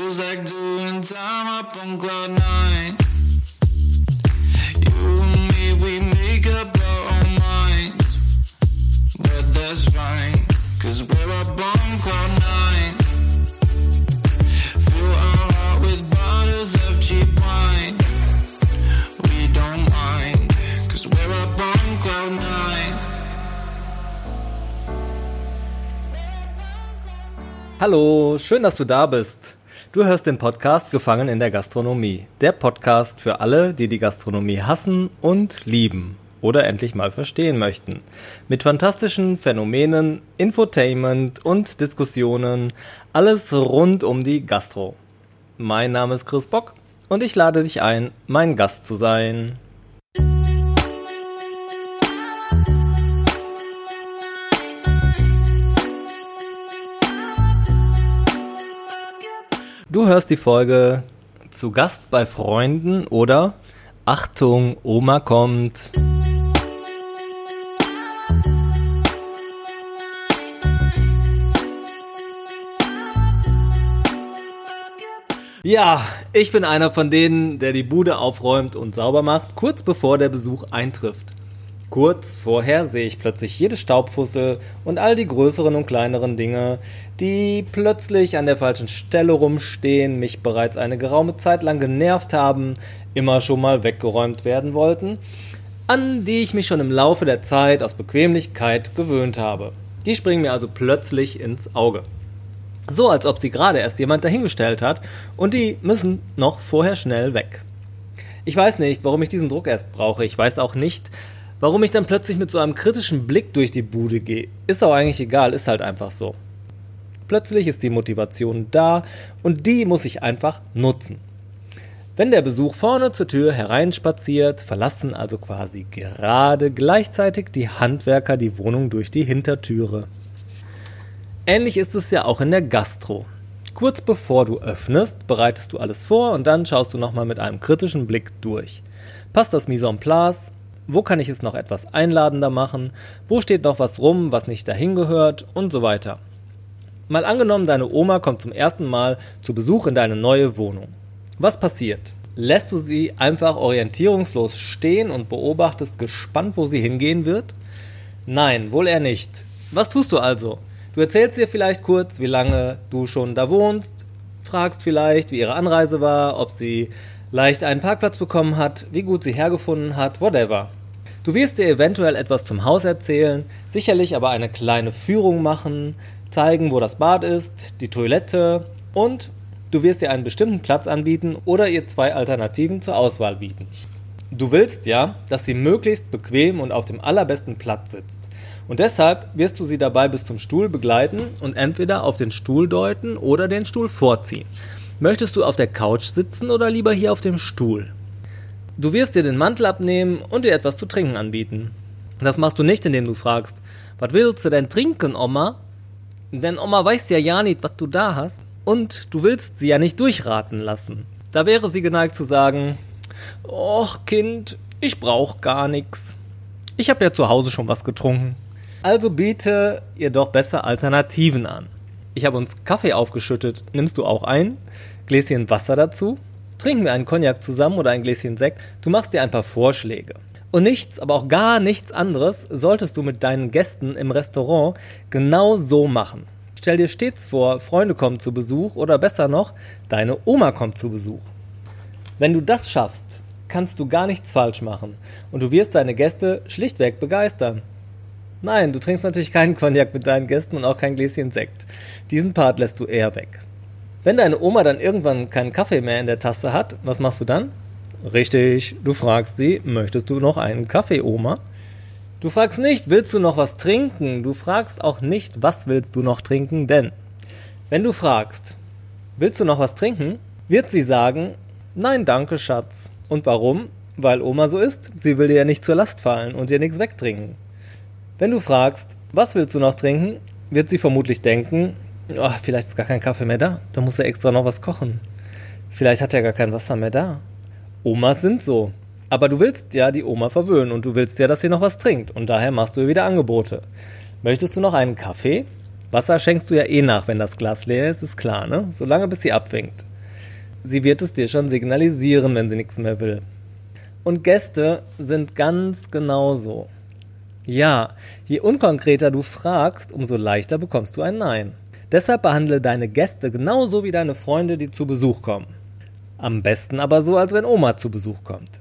Feels like doing time up on cloud nine. You and me, we make up our own minds. But that's fine, cause we're up on cloud nine. Fill our heart with bottles of cheap wine. We don't mind, cause we're up on cloud nine. Hallo, schön, dass du da bist. Du hörst den Podcast Gefangen in der Gastronomie. Der Podcast für alle, die die Gastronomie hassen und lieben oder endlich mal verstehen möchten. Mit fantastischen Phänomenen, Infotainment und Diskussionen, alles rund um die Gastro. Mein Name ist Chris Bock und ich lade dich ein, mein Gast zu sein. Du hörst die Folge zu Gast bei Freunden oder Achtung, Oma kommt. Ja, ich bin einer von denen, der die Bude aufräumt und sauber macht, kurz bevor der Besuch eintrifft. Kurz vorher sehe ich plötzlich jede Staubfussel und all die größeren und kleineren Dinge, die plötzlich an der falschen Stelle rumstehen, mich bereits eine geraume Zeit lang genervt haben, immer schon mal weggeräumt werden wollten, an die ich mich schon im Laufe der Zeit aus Bequemlichkeit gewöhnt habe. Die springen mir also plötzlich ins Auge. So als ob sie gerade erst jemand dahingestellt hat und die müssen noch vorher schnell weg. Ich weiß nicht, warum ich diesen Druck erst brauche. Ich weiß auch nicht, warum ich dann plötzlich mit so einem kritischen Blick durch die Bude gehe. Ist auch eigentlich egal, ist halt einfach so. Plötzlich ist die Motivation da und die muss ich einfach nutzen. Wenn der Besuch vorne zur Tür hereinspaziert, verlassen also quasi gerade gleichzeitig die Handwerker die Wohnung durch die Hintertüre. Ähnlich ist es ja auch in der Gastro. Kurz bevor du öffnest, bereitest du alles vor und dann schaust du nochmal mit einem kritischen Blick durch. Passt das Mise en place? Wo kann ich es noch etwas einladender machen? Wo steht noch was rum, was nicht dahin gehört? Und so weiter. Mal angenommen, deine Oma kommt zum ersten Mal zu Besuch in deine neue Wohnung. Was passiert? Lässt du sie einfach orientierungslos stehen und beobachtest gespannt, wo sie hingehen wird? Nein, wohl eher nicht. Was tust du also? Du erzählst ihr vielleicht kurz, wie lange du schon da wohnst, fragst vielleicht, wie ihre Anreise war, ob sie leicht einen Parkplatz bekommen hat, wie gut sie hergefunden hat, whatever. Du wirst ihr eventuell etwas zum Haus erzählen, sicherlich aber eine kleine Führung machen, zeigen, wo das Bad ist, die Toilette und du wirst ihr einen bestimmten Platz anbieten oder ihr zwei Alternativen zur Auswahl bieten. Du willst ja, dass sie möglichst bequem und auf dem allerbesten Platz sitzt. Und deshalb wirst du sie dabei bis zum Stuhl begleiten und entweder auf den Stuhl deuten oder den Stuhl vorziehen. Möchtest du auf der Couch sitzen oder lieber hier auf dem Stuhl? Du wirst dir den Mantel abnehmen und dir etwas zu trinken anbieten. Das machst du nicht, indem du fragst, was willst du denn trinken, Oma? Denn Oma weiß ja ja nicht, was du da hast. Und du willst sie ja nicht durchraten lassen. Da wäre sie geneigt zu sagen, Och, Kind, ich brauch gar nix. Ich hab ja zu Hause schon was getrunken. Also biete ihr doch besser Alternativen an. Ich habe uns Kaffee aufgeschüttet. Nimmst du auch ein? Gläschen Wasser dazu? Trinken wir einen Cognac zusammen oder ein Gläschen Sekt? Du machst dir ein paar Vorschläge. Und nichts, aber auch gar nichts anderes solltest du mit deinen Gästen im Restaurant genau so machen. Stell dir stets vor, Freunde kommen zu Besuch oder besser noch, deine Oma kommt zu Besuch. Wenn du das schaffst, kannst du gar nichts falsch machen und du wirst deine Gäste schlichtweg begeistern. Nein, du trinkst natürlich keinen Cognac mit deinen Gästen und auch kein Gläschen Sekt. Diesen Part lässt du eher weg. Wenn deine Oma dann irgendwann keinen Kaffee mehr in der Tasse hat, was machst du dann? Richtig, du fragst sie, möchtest du noch einen Kaffee, Oma? Du fragst nicht, willst du noch was trinken? Du fragst auch nicht, was willst du noch trinken, denn wenn du fragst, willst du noch was trinken, wird sie sagen, nein, danke, Schatz. Und warum? Weil Oma so ist, sie will dir ja nicht zur Last fallen und dir nichts wegtrinken. Wenn du fragst, was willst du noch trinken, wird sie vermutlich denken, oh, vielleicht ist gar kein Kaffee mehr da, da muss er extra noch was kochen. Vielleicht hat er gar kein Wasser mehr da. Omas sind so. Aber du willst ja die Oma verwöhnen und du willst ja, dass sie noch was trinkt und daher machst du ihr wieder Angebote. Möchtest du noch einen Kaffee? Wasser schenkst du ja eh nach, wenn das Glas leer ist, ist klar, ne? Solange bis sie abwinkt. sie wird es dir schon signalisieren, wenn sie nichts mehr will. Und Gäste sind ganz genauso. Ja, je unkonkreter du fragst, umso leichter bekommst du ein Nein. Deshalb behandle deine Gäste genauso wie deine Freunde, die zu Besuch kommen. Am besten aber so, als wenn Oma zu Besuch kommt.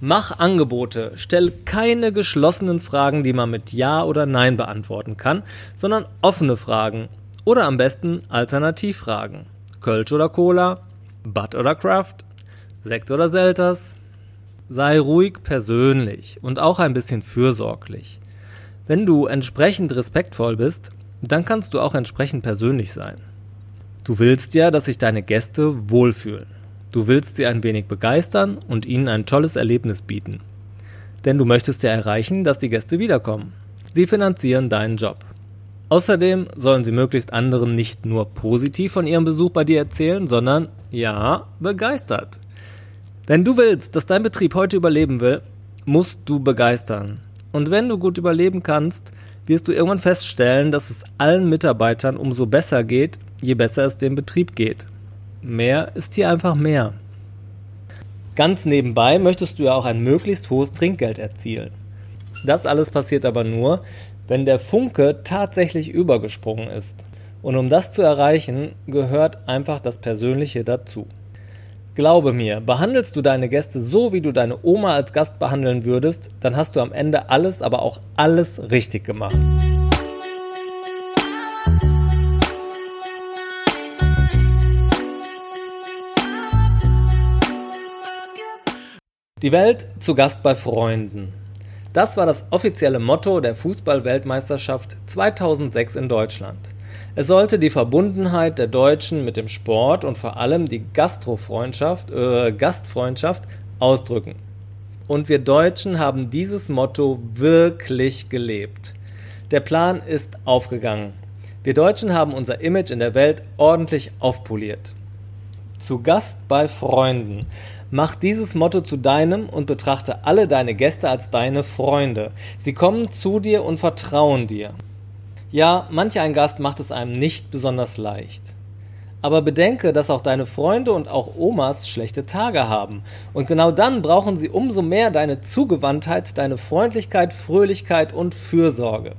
Mach Angebote, stell keine geschlossenen Fragen, die man mit Ja oder Nein beantworten kann, sondern offene Fragen oder am besten Alternativfragen. Kölsch oder Cola, Bud oder Craft, Sekt oder Selters. Sei ruhig persönlich und auch ein bisschen fürsorglich. Wenn du entsprechend respektvoll bist, dann kannst du auch entsprechend persönlich sein. Du willst ja, dass sich deine Gäste wohlfühlen. Du willst sie ein wenig begeistern und ihnen ein tolles Erlebnis bieten. Denn du möchtest ja erreichen, dass die Gäste wiederkommen. Sie finanzieren deinen Job. Außerdem sollen sie möglichst anderen nicht nur positiv von ihrem Besuch bei dir erzählen, sondern ja, begeistert. Wenn du willst, dass dein Betrieb heute überleben will, musst du begeistern. Und wenn du gut überleben kannst, wirst du irgendwann feststellen, dass es allen Mitarbeitern umso besser geht, je besser es dem Betrieb geht. Mehr ist hier einfach mehr. Ganz nebenbei möchtest du ja auch ein möglichst hohes Trinkgeld erzielen. Das alles passiert aber nur, wenn der Funke tatsächlich übergesprungen ist. Und um das zu erreichen, gehört einfach das Persönliche dazu. Glaube mir, behandelst du deine Gäste so, wie du deine Oma als Gast behandeln würdest, dann hast du am Ende alles, aber auch alles richtig gemacht. Die Welt zu Gast bei Freunden. Das war das offizielle Motto der Fußball-Weltmeisterschaft 2006 in Deutschland. Es sollte die Verbundenheit der Deutschen mit dem Sport und vor allem die Gastrofreundschaft, äh, Gastfreundschaft ausdrücken. Und wir Deutschen haben dieses Motto wirklich gelebt. Der Plan ist aufgegangen. Wir Deutschen haben unser Image in der Welt ordentlich aufpoliert. Zu Gast bei Freunden. Mach dieses Motto zu deinem und betrachte alle deine Gäste als deine Freunde. Sie kommen zu dir und vertrauen dir. Ja, manch ein Gast macht es einem nicht besonders leicht. Aber bedenke, dass auch deine Freunde und auch Omas schlechte Tage haben. Und genau dann brauchen sie umso mehr deine Zugewandtheit, deine Freundlichkeit, Fröhlichkeit und Fürsorge.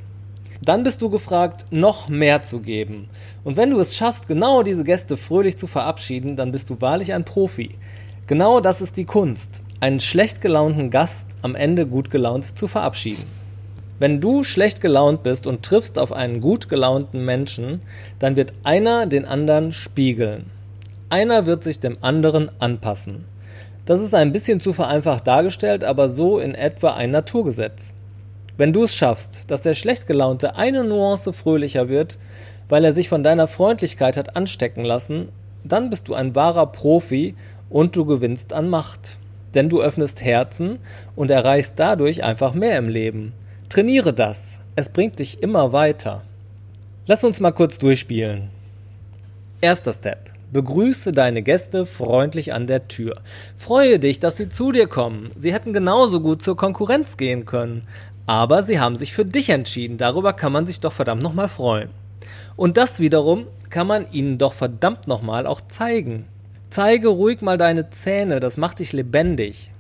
Dann bist du gefragt, noch mehr zu geben. Und wenn du es schaffst, genau diese Gäste fröhlich zu verabschieden, dann bist du wahrlich ein Profi. Genau das ist die Kunst, einen schlecht gelaunten Gast am Ende gut gelaunt zu verabschieden. Wenn du schlecht gelaunt bist und triffst auf einen gut gelaunten Menschen, dann wird einer den anderen spiegeln. Einer wird sich dem anderen anpassen. Das ist ein bisschen zu vereinfacht dargestellt, aber so in etwa ein Naturgesetz. Wenn du es schaffst, dass der schlecht gelaunte eine Nuance fröhlicher wird, weil er sich von deiner Freundlichkeit hat anstecken lassen, dann bist du ein wahrer Profi und du gewinnst an Macht. Denn du öffnest Herzen und erreichst dadurch einfach mehr im Leben. Trainiere das. Es bringt dich immer weiter. Lass uns mal kurz durchspielen. Erster Step. Begrüße deine Gäste freundlich an der Tür. Freue dich, dass sie zu dir kommen. Sie hätten genauso gut zur Konkurrenz gehen können. Aber sie haben sich für dich entschieden. Darüber kann man sich doch verdammt nochmal freuen. Und das wiederum kann man ihnen doch verdammt nochmal auch zeigen. Zeige ruhig mal deine Zähne, das macht dich lebendig.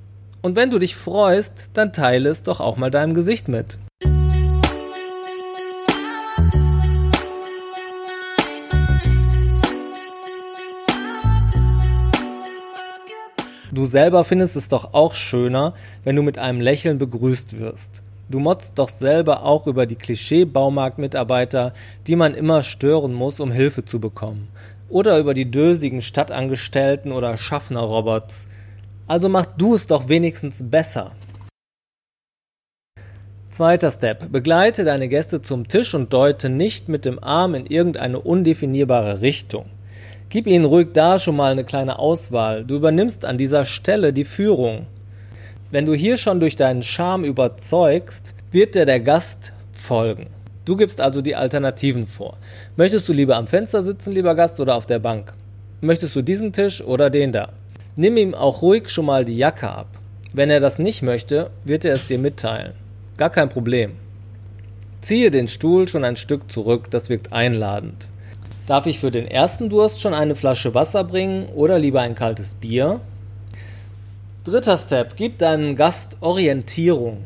Und wenn du dich freust, dann teile es doch auch mal deinem Gesicht mit. Du selber findest es doch auch schöner, wenn du mit einem Lächeln begrüßt wirst. Du motzt doch selber auch über die Klischee-Baumarktmitarbeiter, die man immer stören muss, um Hilfe zu bekommen oder über die dösigen Stadtangestellten oder Schaffnerrobots. Also mach du es doch wenigstens besser. Zweiter Step. Begleite deine Gäste zum Tisch und deute nicht mit dem Arm in irgendeine undefinierbare Richtung. Gib ihnen ruhig da schon mal eine kleine Auswahl. Du übernimmst an dieser Stelle die Führung. Wenn du hier schon durch deinen Charme überzeugst, wird dir der Gast folgen. Du gibst also die Alternativen vor. Möchtest du lieber am Fenster sitzen, lieber Gast, oder auf der Bank? Möchtest du diesen Tisch oder den da? Nimm ihm auch ruhig schon mal die Jacke ab. Wenn er das nicht möchte, wird er es dir mitteilen. Gar kein Problem. Ziehe den Stuhl schon ein Stück zurück, das wirkt einladend. Darf ich für den ersten Durst schon eine Flasche Wasser bringen oder lieber ein kaltes Bier? Dritter Step, gib deinem Gast Orientierung.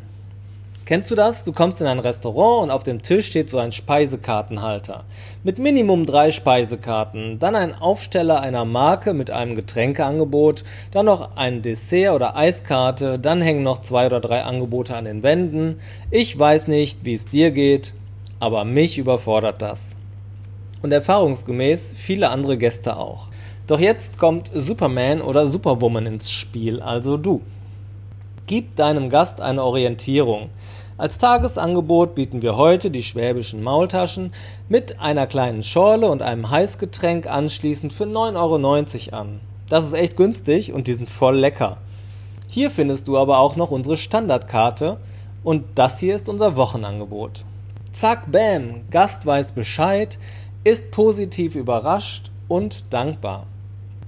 Kennst du das? Du kommst in ein Restaurant und auf dem Tisch steht so ein Speisekartenhalter. Mit Minimum drei Speisekarten, dann ein Aufsteller einer Marke mit einem Getränkeangebot, dann noch ein Dessert oder Eiskarte, dann hängen noch zwei oder drei Angebote an den Wänden. Ich weiß nicht, wie es dir geht, aber mich überfordert das. Und erfahrungsgemäß viele andere Gäste auch. Doch jetzt kommt Superman oder Superwoman ins Spiel, also du. Gib deinem Gast eine Orientierung. Als Tagesangebot bieten wir heute die schwäbischen Maultaschen mit einer kleinen Schorle und einem Heißgetränk anschließend für 9,90 Euro an. Das ist echt günstig und die sind voll lecker. Hier findest du aber auch noch unsere Standardkarte und das hier ist unser Wochenangebot. Zack, bam, Gast weiß Bescheid, ist positiv überrascht und dankbar.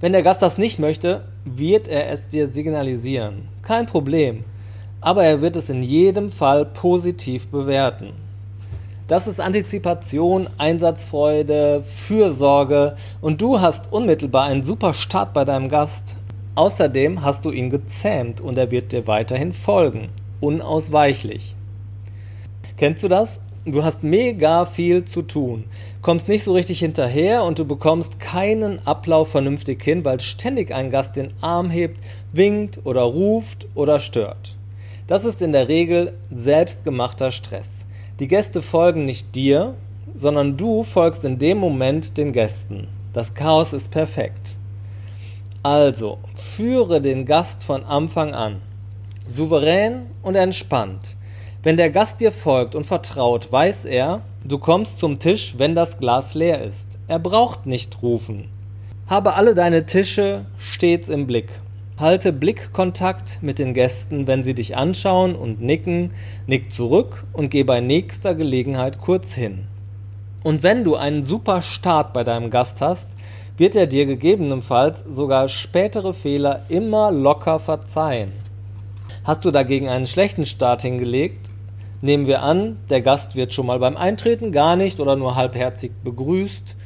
Wenn der Gast das nicht möchte, wird er es dir signalisieren. Kein Problem aber er wird es in jedem Fall positiv bewerten. Das ist Antizipation, Einsatzfreude, Fürsorge und du hast unmittelbar einen super Start bei deinem Gast. Außerdem hast du ihn gezähmt und er wird dir weiterhin folgen. Unausweichlich. Kennst du das? Du hast mega viel zu tun, kommst nicht so richtig hinterher und du bekommst keinen Ablauf vernünftig hin, weil ständig ein Gast den Arm hebt, winkt oder ruft oder stört. Das ist in der Regel selbstgemachter Stress. Die Gäste folgen nicht dir, sondern du folgst in dem Moment den Gästen. Das Chaos ist perfekt. Also, führe den Gast von Anfang an. Souverän und entspannt. Wenn der Gast dir folgt und vertraut, weiß er, du kommst zum Tisch, wenn das Glas leer ist. Er braucht nicht rufen. Habe alle deine Tische stets im Blick. Halte Blickkontakt mit den Gästen, wenn sie dich anschauen und nicken, nick zurück und geh bei nächster Gelegenheit kurz hin. Und wenn du einen super Start bei deinem Gast hast, wird er dir gegebenenfalls sogar spätere Fehler immer locker verzeihen. Hast du dagegen einen schlechten Start hingelegt, nehmen wir an, der Gast wird schon mal beim Eintreten gar nicht oder nur halbherzig begrüßt,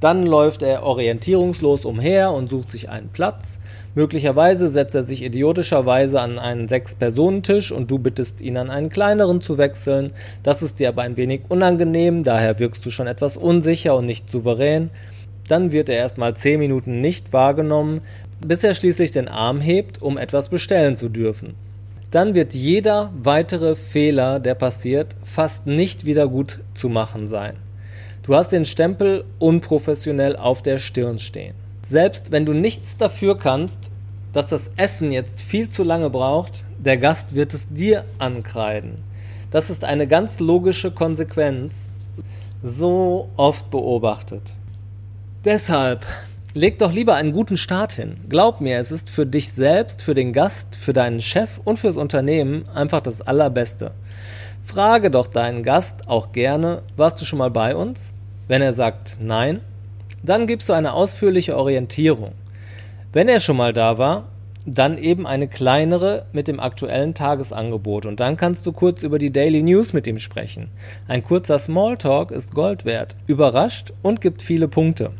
dann läuft er orientierungslos umher und sucht sich einen Platz. Möglicherweise setzt er sich idiotischerweise an einen Sechs-Personen-Tisch und du bittest ihn an einen kleineren zu wechseln. Das ist dir aber ein wenig unangenehm, daher wirkst du schon etwas unsicher und nicht souverän. Dann wird er erstmal zehn Minuten nicht wahrgenommen, bis er schließlich den Arm hebt, um etwas bestellen zu dürfen. Dann wird jeder weitere Fehler, der passiert, fast nicht wieder gut zu machen sein. Du hast den Stempel unprofessionell auf der Stirn stehen. Selbst wenn du nichts dafür kannst, dass das Essen jetzt viel zu lange braucht, der Gast wird es dir ankreiden. Das ist eine ganz logische Konsequenz, so oft beobachtet. Deshalb leg doch lieber einen guten Start hin. Glaub mir, es ist für dich selbst, für den Gast, für deinen Chef und fürs Unternehmen einfach das Allerbeste. Frage doch deinen Gast auch gerne, warst du schon mal bei uns? Wenn er sagt Nein, dann gibst du eine ausführliche Orientierung. Wenn er schon mal da war, dann eben eine kleinere mit dem aktuellen Tagesangebot und dann kannst du kurz über die Daily News mit ihm sprechen. Ein kurzer Smalltalk ist Gold wert, überrascht und gibt viele Punkte.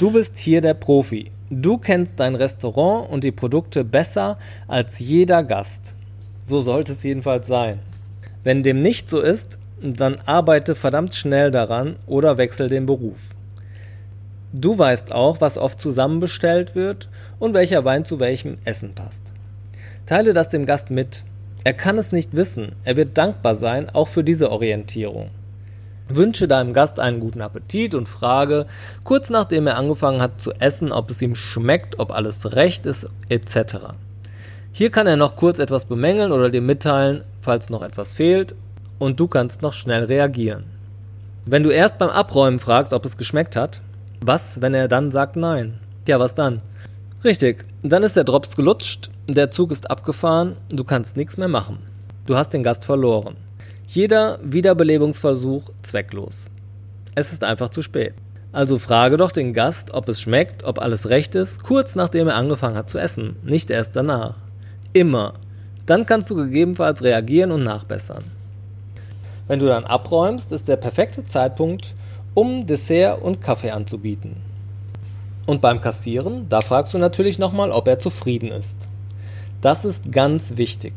Du bist hier der Profi. Du kennst dein Restaurant und die Produkte besser als jeder Gast. So sollte es jedenfalls sein. Wenn dem nicht so ist, dann arbeite verdammt schnell daran oder wechsel den Beruf. Du weißt auch, was oft zusammenbestellt wird und welcher Wein zu welchem Essen passt. Teile das dem Gast mit. Er kann es nicht wissen. Er wird dankbar sein, auch für diese Orientierung. Wünsche deinem Gast einen guten Appetit und frage, kurz nachdem er angefangen hat zu essen, ob es ihm schmeckt, ob alles recht ist, etc. Hier kann er noch kurz etwas bemängeln oder dir mitteilen, falls noch etwas fehlt, und du kannst noch schnell reagieren. Wenn du erst beim Abräumen fragst, ob es geschmeckt hat, was, wenn er dann sagt nein? Tja, was dann? Richtig, dann ist der Drops gelutscht, der Zug ist abgefahren, du kannst nichts mehr machen. Du hast den Gast verloren. Jeder Wiederbelebungsversuch zwecklos. Es ist einfach zu spät. Also frage doch den Gast, ob es schmeckt, ob alles recht ist, kurz nachdem er angefangen hat zu essen, nicht erst danach. Immer. Dann kannst du gegebenenfalls reagieren und nachbessern. Wenn du dann abräumst, ist der perfekte Zeitpunkt, um Dessert und Kaffee anzubieten. Und beim Kassieren, da fragst du natürlich nochmal, ob er zufrieden ist. Das ist ganz wichtig.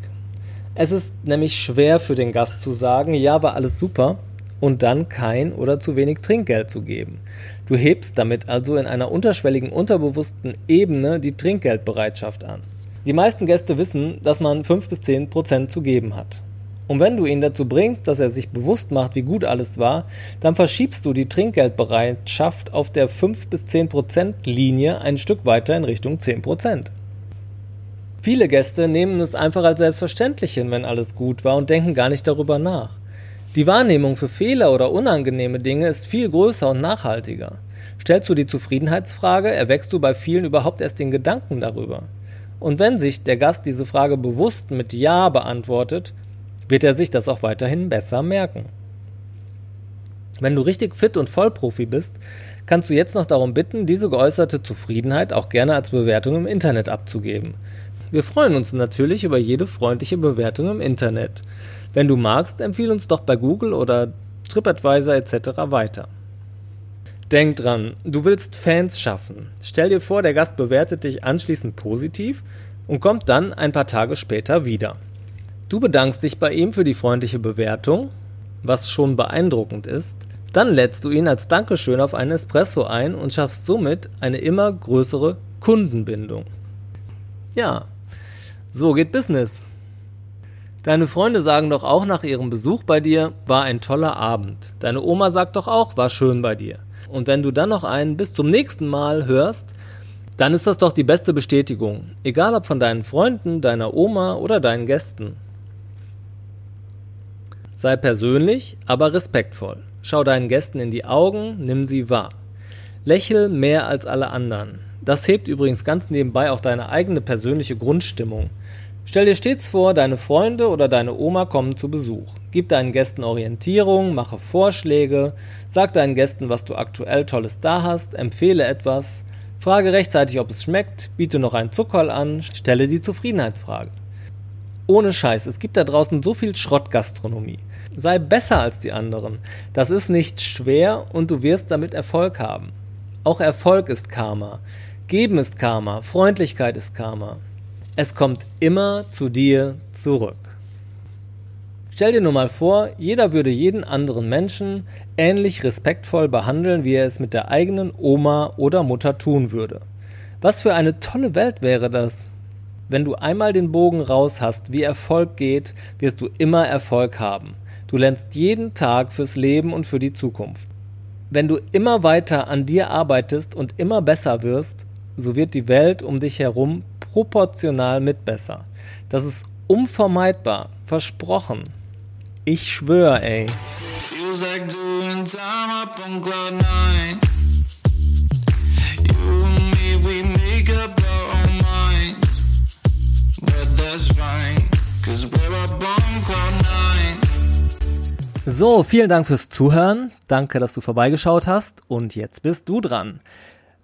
Es ist nämlich schwer für den Gast zu sagen, ja, war alles super, und dann kein oder zu wenig Trinkgeld zu geben. Du hebst damit also in einer unterschwelligen, unterbewussten Ebene die Trinkgeldbereitschaft an. Die meisten Gäste wissen, dass man 5 bis 10 Prozent zu geben hat. Und wenn du ihn dazu bringst, dass er sich bewusst macht, wie gut alles war, dann verschiebst du die Trinkgeldbereitschaft auf der 5 bis 10 Prozent Linie ein Stück weiter in Richtung 10 Prozent. Viele Gäste nehmen es einfach als selbstverständlich hin, wenn alles gut war und denken gar nicht darüber nach. Die Wahrnehmung für Fehler oder unangenehme Dinge ist viel größer und nachhaltiger. Stellst du die Zufriedenheitsfrage, erwächst du bei vielen überhaupt erst den Gedanken darüber. Und wenn sich der Gast diese Frage bewusst mit Ja beantwortet, wird er sich das auch weiterhin besser merken. Wenn du richtig fit und Vollprofi bist, kannst du jetzt noch darum bitten, diese geäußerte Zufriedenheit auch gerne als Bewertung im Internet abzugeben. Wir freuen uns natürlich über jede freundliche Bewertung im Internet. Wenn du magst, empfehle uns doch bei Google oder TripAdvisor etc. weiter. Denk dran, du willst Fans schaffen. Stell dir vor, der Gast bewertet dich anschließend positiv und kommt dann ein paar Tage später wieder. Du bedankst dich bei ihm für die freundliche Bewertung, was schon beeindruckend ist. Dann lädst du ihn als Dankeschön auf einen Espresso ein und schaffst somit eine immer größere Kundenbindung. Ja, so geht Business. Deine Freunde sagen doch auch nach ihrem Besuch bei dir, war ein toller Abend. Deine Oma sagt doch auch, war schön bei dir. Und wenn du dann noch einen bis zum nächsten Mal hörst, dann ist das doch die beste Bestätigung. Egal ob von deinen Freunden, deiner Oma oder deinen Gästen. Sei persönlich, aber respektvoll. Schau deinen Gästen in die Augen, nimm sie wahr. Lächel mehr als alle anderen. Das hebt übrigens ganz nebenbei auch deine eigene persönliche Grundstimmung. Stell dir stets vor, deine Freunde oder deine Oma kommen zu Besuch. Gib deinen Gästen Orientierung, mache Vorschläge, sag deinen Gästen, was du aktuell Tolles da hast, empfehle etwas, frage rechtzeitig, ob es schmeckt, biete noch einen Zuckerl an, stelle die Zufriedenheitsfrage. Ohne Scheiß, es gibt da draußen so viel Schrottgastronomie. Sei besser als die anderen. Das ist nicht schwer und du wirst damit Erfolg haben. Auch Erfolg ist Karma. Geben ist Karma. Freundlichkeit ist Karma. Es kommt immer zu dir zurück. Stell dir nur mal vor, jeder würde jeden anderen Menschen ähnlich respektvoll behandeln, wie er es mit der eigenen Oma oder Mutter tun würde. Was für eine tolle Welt wäre das? Wenn du einmal den Bogen raus hast, wie Erfolg geht, wirst du immer Erfolg haben. Du lernst jeden Tag fürs Leben und für die Zukunft. Wenn du immer weiter an dir arbeitest und immer besser wirst, so wird die Welt um dich herum proportional mit besser. Das ist unvermeidbar, versprochen. Ich schwör, ey. Feels like doing time up on cloud nine. You and me, we make up our own minds. But that's fine, cause we're up on cloud nine. So, vielen Dank fürs Zuhören. Danke, dass du vorbeigeschaut hast. Und jetzt bist du dran.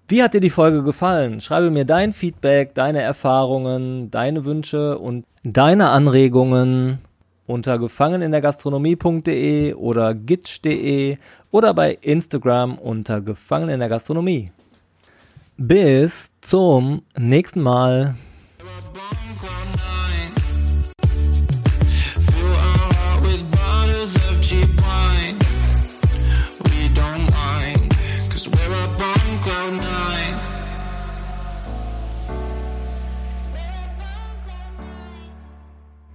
Wie hat dir die Folge gefallen? Schreibe mir dein Feedback, deine Erfahrungen, deine Wünsche und deine Anregungen unter gefangenindergastronomie.de oder gitsch.de oder bei Instagram unter Gefangen in der Gastronomie. Bis zum nächsten Mal.